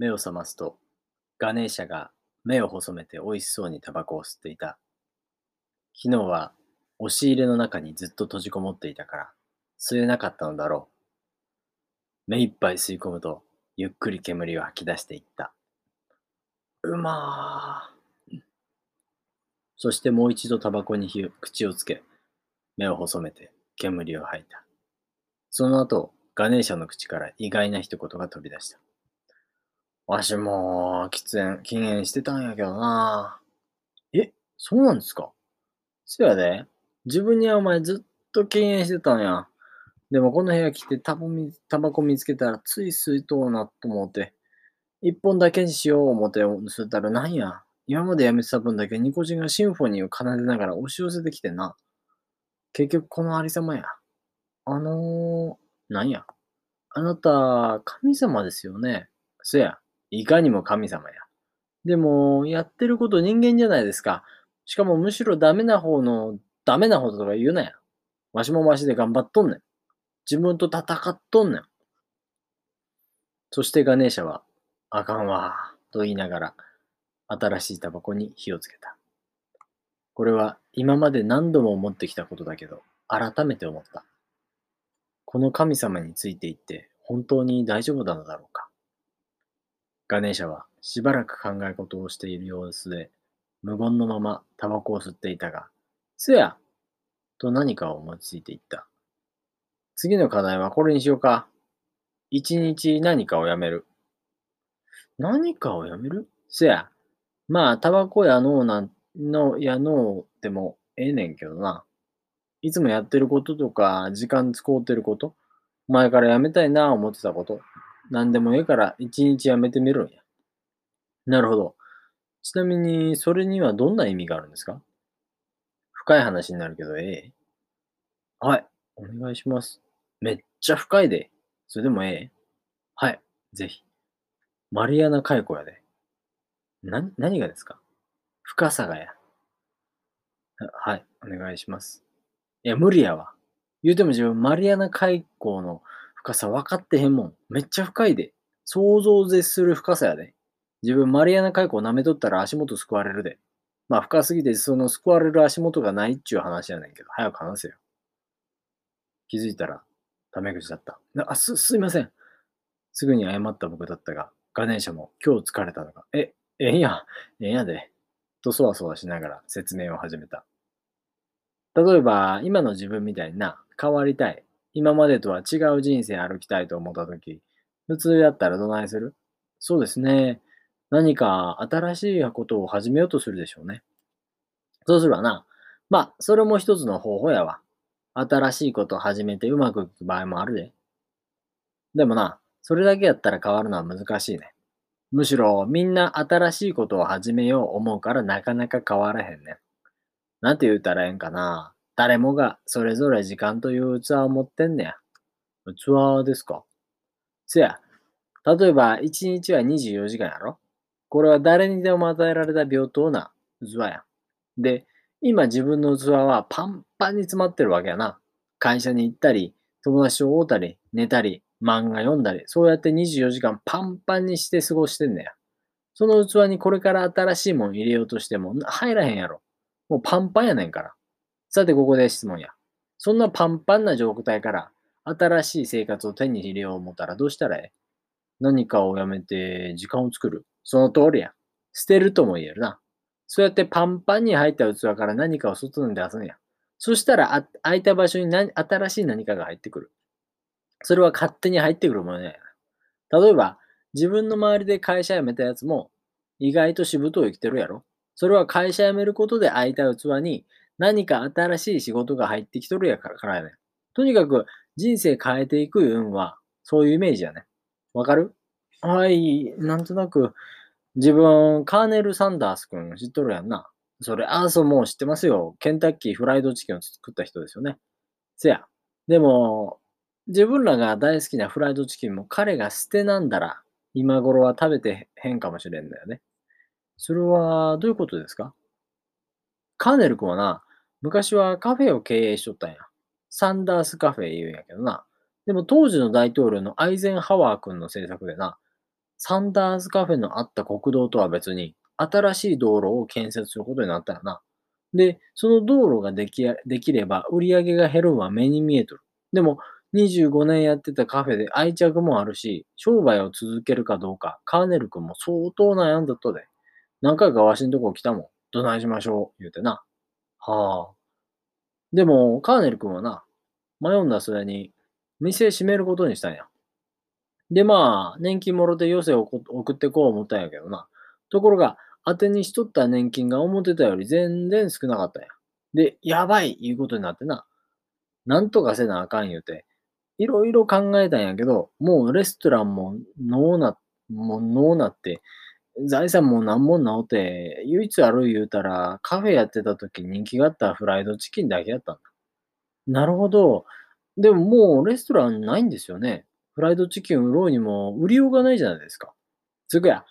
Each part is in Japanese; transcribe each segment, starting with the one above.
目を覚ますと、ガネーシャが目を細めて美味しそうにタバコを吸っていた。昨日は押し入れの中にずっと閉じこもっていたから、吸えなかったのだろう。目いっぱい吸い込むと、ゆっくり煙を吐き出していった。うまー。そしてもう一度タバコに口をつけ、目を細めて煙を吐いた。その後、ガネーシャの口から意外な一言が飛び出した。わしも、喫煙、禁煙してたんやけどな。え、そうなんですか？そやで。自分にはお前ずっと禁煙してたんや。でもこの部屋来てタバタバコ見つけたらつい吸いとうなと思って。一本だけにしよう思って吸ったらなんや？今までやめてた分だけニコチンがシンフォニーを奏でながら押し寄せてきてな。結局このありさまや。あのー、なんや？あなた、神様ですよね？そや。いかにも神様や。でも、やってること人間じゃないですか。しかもむしろダメな方のダメな方とか言うなや。わしもわしで頑張っとんねん。自分と戦っとんねん。そしてガネーシャは、あかんわ、と言いながら、新しいタバコに火をつけた。これは今まで何度も思ってきたことだけど、改めて思った。この神様についていって本当に大丈夫なのだろうか。ガネーシャはしばらく考え事をしている様子で、無言のままタバコを吸っていたが、せやと何かを思いついていった。次の課題はこれにしようか。一日何かをやめる。何かをやめる？せや。まあ、タバコやのうなんの、やのうでもええねんけどな。いつもやってることとか、時間使うてること、前からやめたいな思ってたこと、何でもええから一日やめてみるんや。なるほど。ちなみに、それにはどんな意味があるんですか？深い話になるけど、ええはい、お願いします。めっちゃ深いで。それでもええはい、ぜひ。マリアナ海溝やで。な、何がですか？深さがや。ははい、お願いします。いや、無理やわ。言うても自分、マリアナ海溝の深さ分かってへんもん。めっちゃ深いで。想像絶する深さやで。自分、マリアナ海溝舐めとったら足元救われるで。まあ、深すぎて、その救われる足元がないっちゅう話やねんけど、早く話せよ。気づいたら、タメ口だった。あ、す、すいません。すぐに謝った僕だったが、ガネーシャも今日疲れたのか、え、ええんや、えんやで。とそわそわしながら説明を始めた。例えば、今の自分みたいな、変わりたい。今までとは違う人生歩きたいと思ったとき、普通やったらどないする？そうですね。何か新しいことを始めようとするでしょうね。そうするわな。まあ、それも一つの方法やわ。新しいことを始めてうまくいく場合もあるで。でもな、それだけやったら変わるのは難しいね。むしろみんな新しいことを始めよう思うからなかなか変わらへんね。なんて言うたらええんかな。誰もがそれぞれ時間という器を持ってんねや。器ですか？せや。例えば1日は24時間やろ？これは誰にでも与えられた平等な器や。で、今自分の器はパンパンに詰まってるわけやな。会社に行ったり、友達と会うたり、寝たり、漫画読んだり、そうやって24時間パンパンにして過ごしてんねや。その器にこれから新しいもん入れようとしても入らへんやろ。もうパンパンやねんから。さてここで質問や。そんなパンパンな状態から新しい生活を手に入れよう思ったらどうしたらえ何かをやめて時間を作る？その通りや。捨てるとも言えるな。そうやってパンパンに入った器から何かを外に出すんや。そしたらあ空いた場所に何新しい何かが入ってくる。それは勝手に入ってくるものや。例えば、自分の周りで会社辞めたやつも意外としぶとい生きてるやろ。それは会社辞めることで空いた器に何か新しい仕事が入ってきとるやからやね。とにかく人生変えていく運はそういうイメージやね。わかる？はい、なんとなく自分、カーネル・サンダース君知っとるやんな。それ、ああ、そう、もう知ってますよ。ケンタッキーフライドチキンを作った人ですよね。せや。でも、自分らが大好きなフライドチキンも彼が捨てなんだら、今頃は食べてへんかもしれんだよね。それは、どういうことですか？カーネル君はな、昔はカフェを経営しとったんや。サンダースカフェ言うんやけどな。でも当時の大統領のアイゼンハワー君の政策でな、サンダーズカフェのあった国道とは別に、新しい道路を建設することになったよな。で、その道路ができできれば売り上げが減るのは目に見えとる。でも、25年やってたカフェで愛着もあるし、商売を続けるかどうか、カーネル君も相当悩んだとで。何回かわしんとこ来たもん。どないしましょう、言うてな。はあ。でも、カーネル君はな、迷うんだ末に、店閉めることにしたんや。で、まあ、年金もろて余生を送ってこう思ったんやけどな。ところが、当てにしとった年金が思ってたより全然少なかったんや。で、やばいいうことになってな。なんとかせなあかん言うて、いろいろ考えたんやけど、もうレストランもノーな、もうノーなって、財産も何も直って、唯一ある言うたら、カフェやってた時人気があったフライドチキンだけやったんだ。なるほど。でももうレストランないんですよね。フライドチキン売ろうにも売りようがないじゃないですか。つくや。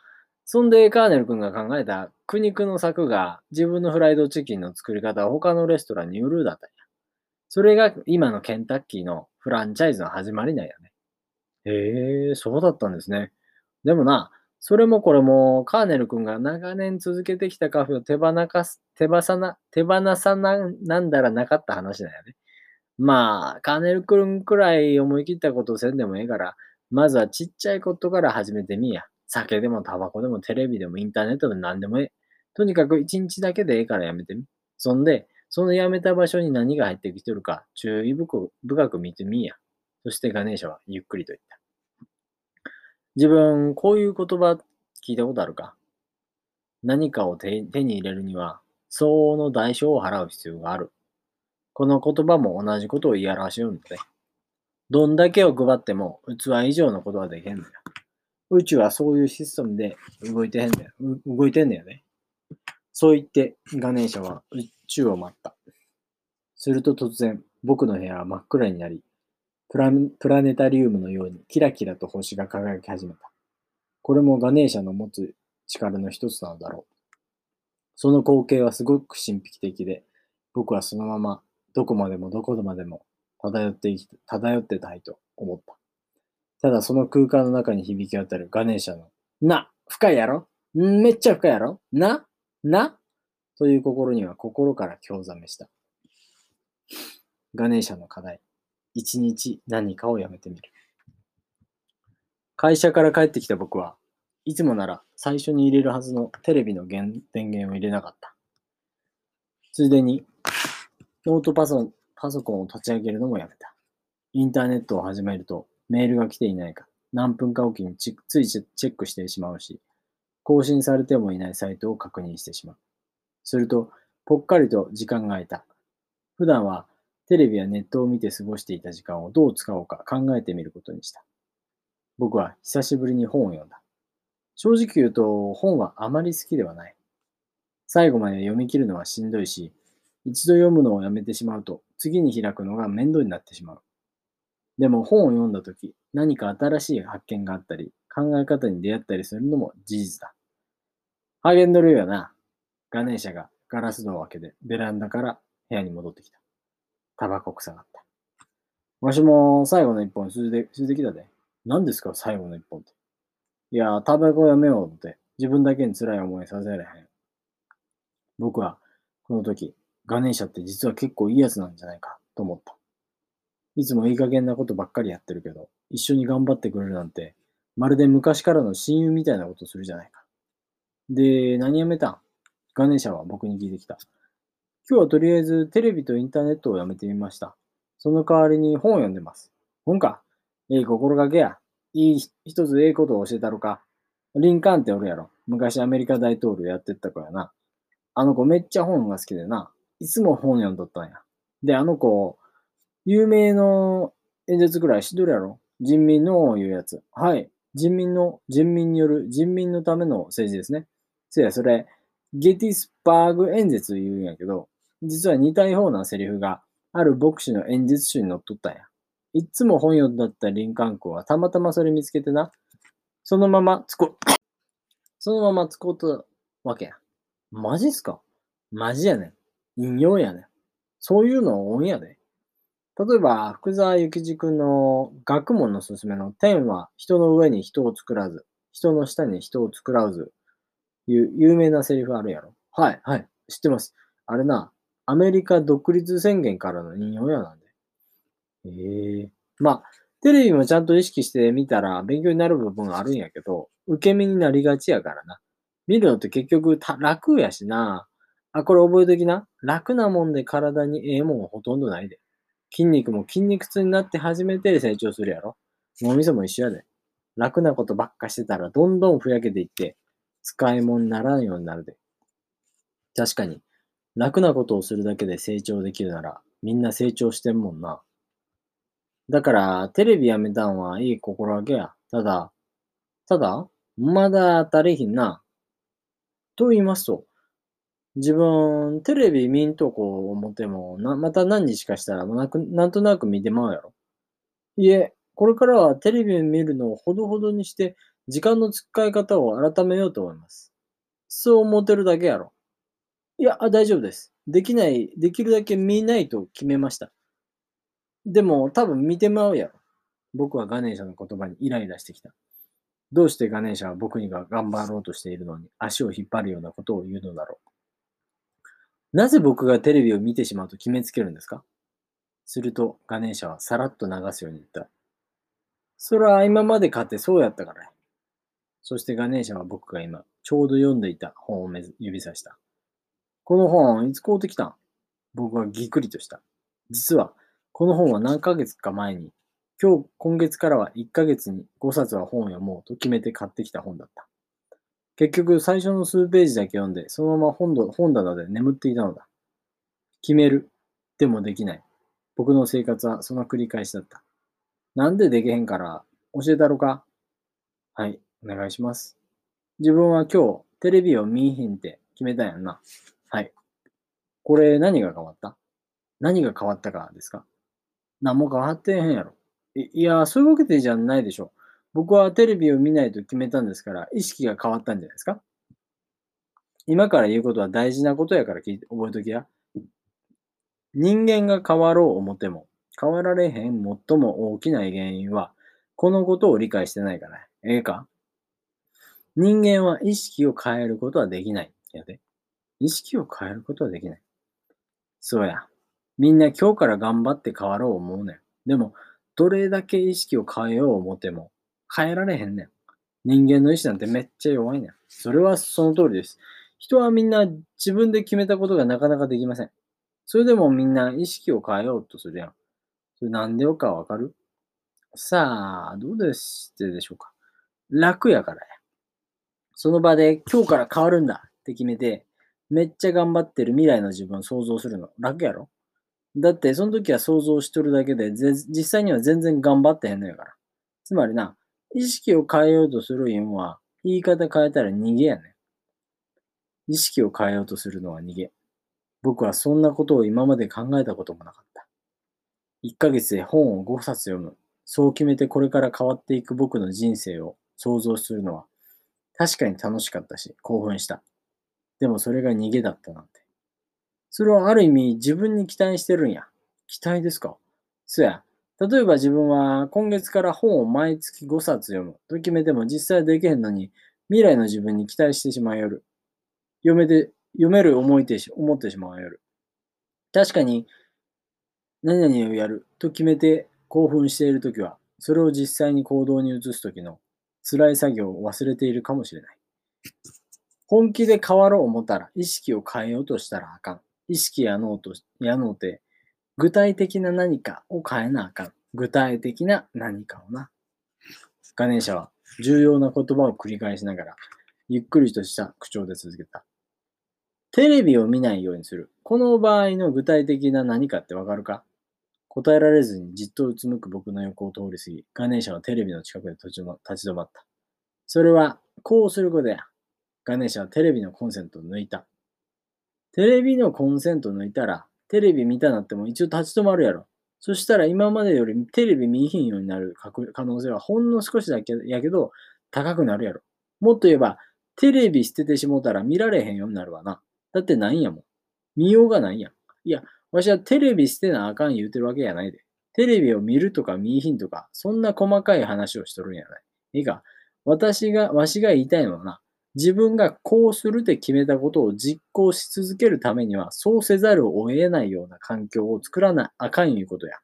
そんでカーネル君が考えた苦肉の策が自分のフライドチキンの作り方を他のレストランに売るだったんや。それが今のケンタッキーのフランチャイズの始まりなんやね。へえ、そうだったんですね。でもな、それもこれもカーネル君が長年続けてきたカフェを手放かす、手放さな、手放さな、なんだらなかった話だよね。まあ、カーネル君くらい思い切ったことせんでもええから、まずはちっちゃいことから始めてみや。酒でもタバコでもテレビでもインターネットでも何でもええ。とにかく一日だけでええからやめてみ。そんで、そのやめた場所に何が入ってきてるか注意深く見てみや。そしてガネーシャはゆっくりと言った。自分、こういう言葉聞いたことあるか？何かを手に入れるには相応の代償を払う必要がある。この言葉も同じことを言い表しよるので。どんだけを配っても器以上のことはできへんのよ。宇宙はそういうシステムで動いてへんだよ。動いてんだよね。そう言って、ガネーシャは宇宙を待った。すると突然、僕の部屋は真っ暗になり、プラプラネタリウムのようにキラキラと星が輝き始めた。これもガネーシャの持つ力の一つなのだろう。その光景はすごく神秘的で、僕はそのままどこまでもどこまでも漂ってき漂ってたいと思った。ただその空間の中に響き渡るガネーシャの、な、深いやろ？めっちゃ深いやろ？な、な？という心には心から興ざめした。ガネーシャの課題。一日何かをやめてみる。会社から帰ってきた僕はいつもなら最初に入れるはずのテレビの電源を入れなかった。ついでにノートパソパソコンを立ち上げるのもやめた。インターネットを始めるとメールが来ていないか何分かおきについチェックしてしまうし、更新されてもいないサイトを確認してしまう。すると、ぽっかりと時間が空いた。普段はテレビやネットを見て過ごしていた時間をどう使おうか考えてみることにした。僕は久しぶりに本を読んだ。正直言うと本はあまり好きではない。最後まで読み切るのはしんどいし、一度読むのをやめてしまうと次に開くのが面倒になってしまう。でも本を読んだ時、何か新しい発見があったり、考え方に出会ったりするのも事実だ。励んどるよな。ガネーシャがガラス戸を開けてベランダから部屋に戻ってきた。タバコ臭かった。わしも最後の一本吸うて、吸うてきたで。何ですか最後の一本って。いや、タバコやめようって。自分だけに辛い思いさせられへん。僕は、この時、ガネーシャって実は結構いいやつなんじゃないかと思った。いつもいい加減なことばっかりやってるけど、一緒に頑張ってくれるなんて、まるで昔からの親友みたいなことするじゃないか。で、何やめたん？ガネーシャは僕に聞いてきた。今日はとりあえずテレビとインターネットをやめてみました。その代わりに本を読んでます。本か。ええ心がけや。いい一つええことを教えたろか。リンカーンっておるやろ。昔アメリカ大統領やってった子やな。あの子めっちゃ本が好きでな。いつも本読んどったんや。で、あの子、有名の演説ぐらい知っとるやろ。人民の言うやつ。はい。人民の、人民による人民のための政治ですね。せや、それ、ゲティスパーグ演説言うんやけど、実は似たようなセリフがある牧師の演説集に載っとったんや。いつも本読んだった林間校はたまたまそれ見つけてな、そのまま使こ、そのまま使うたわけや。マジっすか？マジやねん。引用やねん。そういうの多いんやで。例えば、福沢諭吉君の学問のすすめの天は人の上に人を作らず、人の下に人を作らず。いう有名なセリフあるやろ。はい、はい、知ってます。あれな、アメリカ独立宣言からの引用やなんで。ええー、まあ、テレビもちゃんと意識してみたら勉強になる部分があるんやけど、受け身になりがちやからな。見るのって結局楽やしな。あ、これ覚えときな。楽なもんで体にええもんほとんどないで。筋肉も筋肉痛になって初めて成長するやろ。脳みそも一緒やで。楽なことばっかしてたらどんどんふやけていって、使い物にならんようになるで。確かに、楽なことをするだけで成長できるなら、みんな成長してんもんな。だから、テレビやめたんはいい心がけや。ただ、ただ、まだ足りひんな。と言いますと、自分、テレビ見んとこ思っても、な、また何日かしたらなく、なんとなく見てまうやろ。いえ、これからはテレビ見るのをほどほどにして、時間の使い方を改めようと思います。そう思ってるだけやろ。いや、大丈夫です。できない、できるだけ見ないと決めました。でも、多分見てまうやろ。僕はガネーシャの言葉にイライラしてきた。どうしてガネーシャは僕にが頑張ろうとしているのに足を引っ張るようなことを言うのだろう。なぜ僕がテレビを見てしまうと決めつけるんですか？するとガネーシャはさらっと流すように言った。それは今まで買ってそうやったから。そしてガネーシャは僕が今ちょうど読んでいた本を指さした。この本いつ買うてきたん？僕はぎっくりとした。実はこの本は何ヶ月か前に今日、今月からは1ヶ月に5冊は本を読もうと決めて買ってきた本だった。結局、最初の数ページだけ読んで、そのまま本本棚で眠っていたのだ。決める。でもできない。僕の生活はその繰り返しだった。なんでできへんから教えたろか？はい、お願いします。自分は今日テレビを見いひんって決めたんやんな。はい。これ何が変わった？何が変わったかですか？何も変わってへんやろ。いや、そういうわけでじゃないでしょ。僕はテレビを見ないと決めたんですから、意識が変わったんじゃないですか？今から言うことは大事なことやから聞いて覚えときや。人間が変わろう思ても、変わられへん最も大きな原因は、このことを理解してないから。ええか？人間は意識を変えることはできない。やで。意識を変えることはできない。そうや。みんな今日から頑張って変わろう思うねん。でも、どれだけ意識を変えよう思っても変えられへんねん。人間の意志なんてめっちゃ弱いねん。それはその通りです。人はみんな自分で決めたことがなかなかできません。それでもみんな意識を変えようとするやん。それなんでよかわかる？さあ、どうでしてでしょうか。楽やからや。その場で今日から変わるんだって決めて、めっちゃ頑張ってる未来の自分を想像するの楽やろ？だって、その時は想像しとるだけで、実際には全然頑張ってへんのやから。つまりな、意識を変えようとする意味は、言い方変えたら逃げやねん。意識を変えようとするのは逃げ。僕はそんなことを今まで考えたこともなかった。1ヶ月で本を5冊読む。そう決めてこれから変わっていく僕の人生を想像するのは、確かに楽しかったし、興奮した。でもそれが逃げだったなんて。それはある意味自分に期待してるんや。期待ですか？そや。例えば自分は今月から本を毎月5冊読むと決めても実際はできへんのに未来の自分に期待してしまいよる。読めて、読める思いてし、思ってしまうよる。確かに何々をやると決めて興奮しているときは、それを実際に行動に移すときの辛い作業を忘れているかもしれない。本気で変わろう思ったら意識を変えようとしたらあかん。意識や脳と、やのうて、具体的な何かを変えなあかん。具体的な何かをな。ガネーシャは重要な言葉を繰り返しながら、ゆっくりとした口調で続けた。テレビを見ないようにする。この場合の具体的な何かってわかるか？答えられずにじっとうつむく僕の横を通り過ぎ、ガネーシャはテレビの近くで立ち止まった。それは、こうすることや。ガネーシャはテレビのコンセントを抜いた。テレビのコンセント抜いたら、テレビ見たなっても一応立ち止まるやろ。そしたら今までよりテレビ見ひんようになる可能性はほんの少しだけやけど高くなるやろ。もっと言えば、テレビ捨ててしもたら見られへんようになるわな。だってないんやもん。見ようがないやん。いや、わしはテレビ捨てなあかん言うてるわけやないで。テレビを見るとか見ひんとか、そんな細かい話をしとるんやない。いいか、私が、わしが言いたいのはな、自分がこうするって決めたことを実行し続けるためには、そうせざるを得ないような環境を作らなあかんいうことや。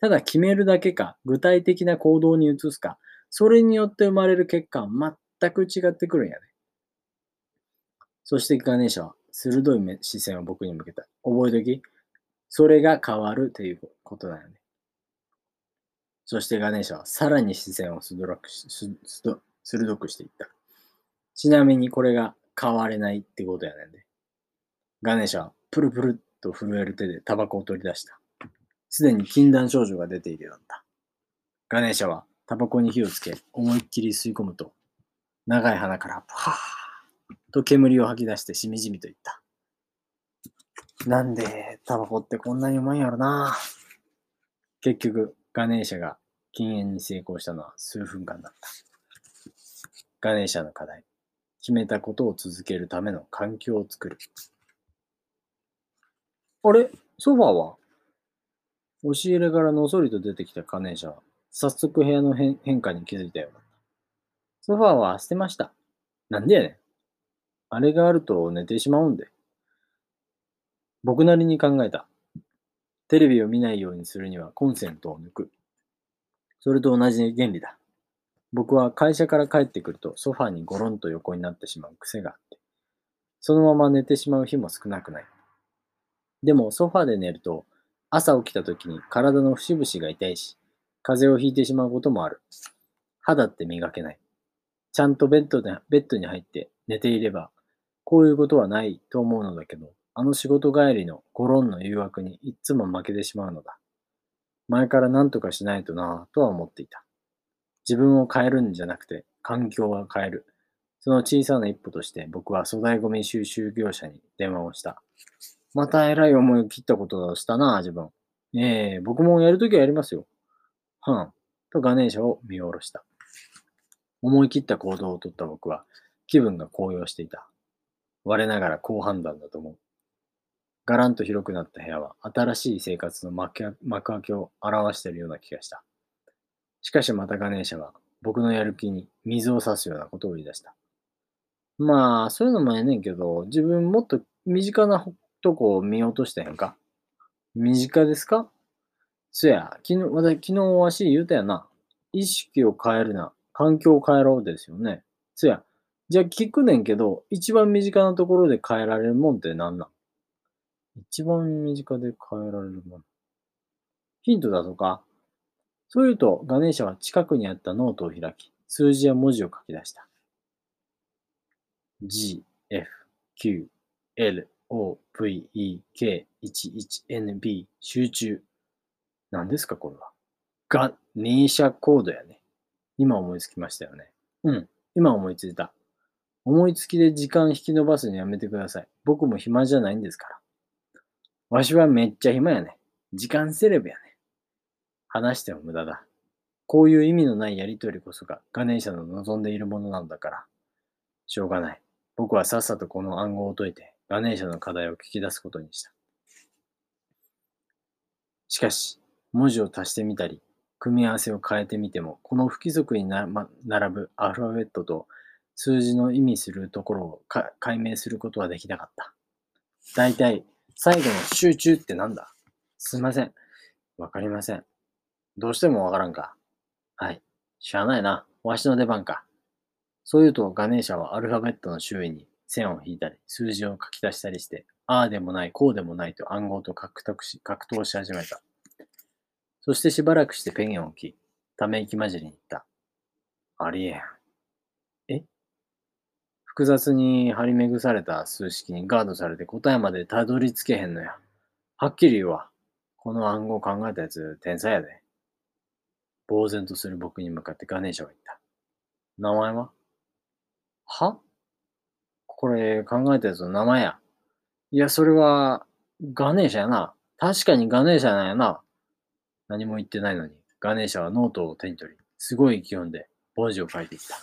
ただ決めるだけか、具体的な行動に移すか、それによって生まれる結果は全く違ってくるんやね。そしてガネーシャは鋭い視線を僕に向けた。覚えとき。それが変わるということだよね。そしてガネーシャはさらに視線を鋭く鋭くしていった。ちなみにこれが変われないってことやねんで。ガネーシャはプルプルっと震える手でタバコを取り出した。すでに禁断症状が出ているようだった。ガネーシャはタバコに火をつけ、思いっきり吸い込むと、長い鼻からパーと煙を吐き出してしみじみと言った。なんでタバコってこんなにうまいんやろな結局、ガネーシャが禁煙に成功したのは数分間だった。ガネーシャの課題。決めたことを続けるための環境を作る。あれ？ソファーは？押し入れからのそりと出てきたガネーシャは、早速部屋の変化に気づいたようだった。ソファーは捨てました。なんでやねん。あれがあると寝てしまうんで。僕なりに考えた。テレビを見ないようにするにはコンセントを抜く。それと同じ原理だ。僕は会社から帰ってくるとソファーにゴロンと横になってしまう癖があって、そのまま寝てしまう日も少なくない。でもソファーで寝ると朝起きた時に体の節々が痛いし、風邪をひいてしまうこともある。肌って磨けない。ちゃんとベッドでベッドに入って寝ていれば、こういうことはないと思うのだけど、あの仕事帰りのゴロンの誘惑にいつも負けてしまうのだ。前から何とかしないとなぁとは思っていた。自分を変えるんじゃなくて、環境は変える。その小さな一歩として僕は粗大ゴミ収集業者に電話をした。また偉い思いを切ったことをしたな、自分。ええ僕もやるときはやりますよ。はん。とガネーシャを見下ろした。思い切った行動をとった僕は気分が高揚していた。我ながら好判断だと思う。ガランと広くなった部屋は新しい生活の幕開けを表しているような気がした。しかしまたガネーシャは僕のやる気に水を差すようなことを言い出した。まあ、そういうのもええねんけど、自分もっと身近なとこを見落としてへんか身近ですか？そや、昨日、私、昨日わし言うたやな。意識を変えるな。環境を変えろですよね。そや、じゃあ聞くねんけど、一番身近なところで変えられるもんって何なん？一番身近で変えられるもの。ヒントだとか？そう言うと、ガネーシャは近くにあったノートを開き、数字や文字を書き出した。G, F, Q, L, O, V, E, K, 1, 1, N, B, 集中。何ですか、これは。ガネーシャコードやね。今思いつきましたよね。うん、今思いついた。思いつきで時間引き伸ばすのやめてください。僕も暇じゃないんですから。わしはめっちゃ暇やね。時間セレブやね。話しても無駄だ。こういう意味のないやりとりこそがガネーシャの望んでいるものなんだから。しょうがない。僕はさっさとこの暗号を解いてガネーシャの課題を聞き出すことにした。しかし、文字を足してみたり、組み合わせを変えてみても、この不規則にな、ま、並ぶアルファベットと数字の意味するところを解明することはできなかった。大体、最後の集中ってなんだ？すいません。わかりません。どうしてもわからんか。はい。しゃあないな。わしの出番か。そう言うと、ガネーシャはアルファベットの周囲に線を引いたり、数字を書き出したりして、ああでもない、こうでもないと暗号と格闘し格闘し始めた。そしてしばらくしてペンを置き、ため息混じりに言った。ありえん。え？複雑に張り巡された数式にガードされて答えまでたどり着けへんのや。はっきり言うわ。この暗号考えたやつ、天才やで。呆然とする僕に向かってガネーシャが言った。名前は？は？これ考えたやつの名前や。いや、それは、ガネーシャやな。確かにガネーシャなんやな。何も言ってないのに、ガネーシャはノートを手に取り、すごい勢いで文字を書いていった。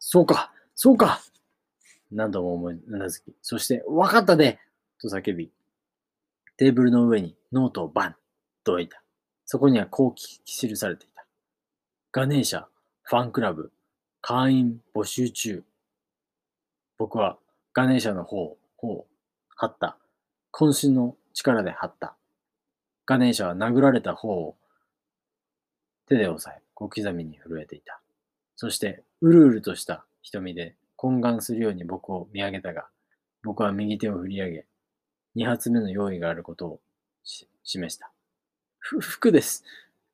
そうかそうか何度も思いうなずき、そして、わかったでと叫び、テーブルの上にノートをバンと置いた。そこにはこう記されていた。ガネーシャ、ファンクラブ、会員募集中。僕はガネーシャの方、を張った。渾身の力で張った。ガネーシャは殴られた方を手で押さえ、小刻みに震えていた。そして、うるうるとした瞳で懇願するように僕を見上げたが、僕は右手を振り上げ、二発目の用意があることを示した。服です。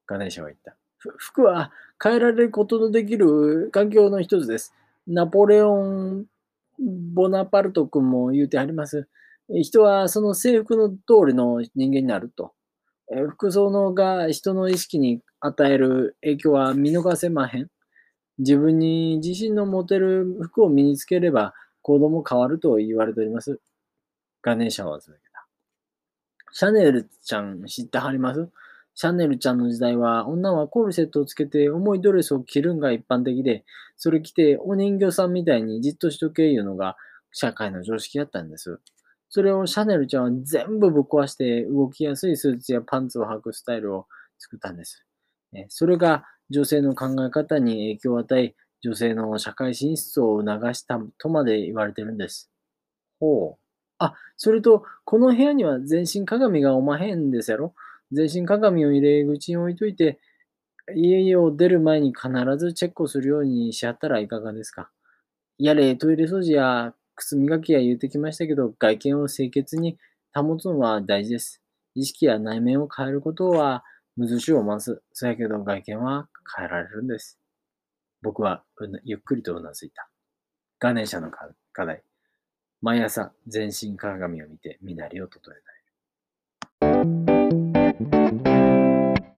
ガネーシャは言った。服は変えられることのできる環境の一つです。ナポレオン・ボナパルト君も言うてあります。人はその制服の通りの人間になると。服装のが人の意識に与える影響は見逃せまへん。自分に自信の持てる服を身につければ行動も変わると言われております。ガネーシャは続けた。シャネルちゃん知ってはります？シャネルちゃんの時代は女はコルセットをつけて重いドレスを着るんが一般的で、それ着てお人形さんみたいにじっとしとけいうのが社会の常識だったんです。それをシャネルちゃんは全部ぶっ壊して動きやすいスーツやパンツを履くスタイルを作ったんです。それが女性の考え方に影響を与え、女性の社会進出を促したとまで言われてるんです。ほう。あ、それと、この部屋には全身鏡がおまへんですやろ？全身鏡を入れ口に置いといて、家を出る前に必ずチェックをするようにしはったらいかがですか？やれ、トイレ掃除や靴磨きや言うてきましたけど、外見を清潔に保つのは大事です。意識や内面を変えることは難しいをます。そやけど外見は変えられるんです。僕はゆっくりとうなずいた。ガネーシャの課題。毎朝全身鏡を見て身なりを整えたい。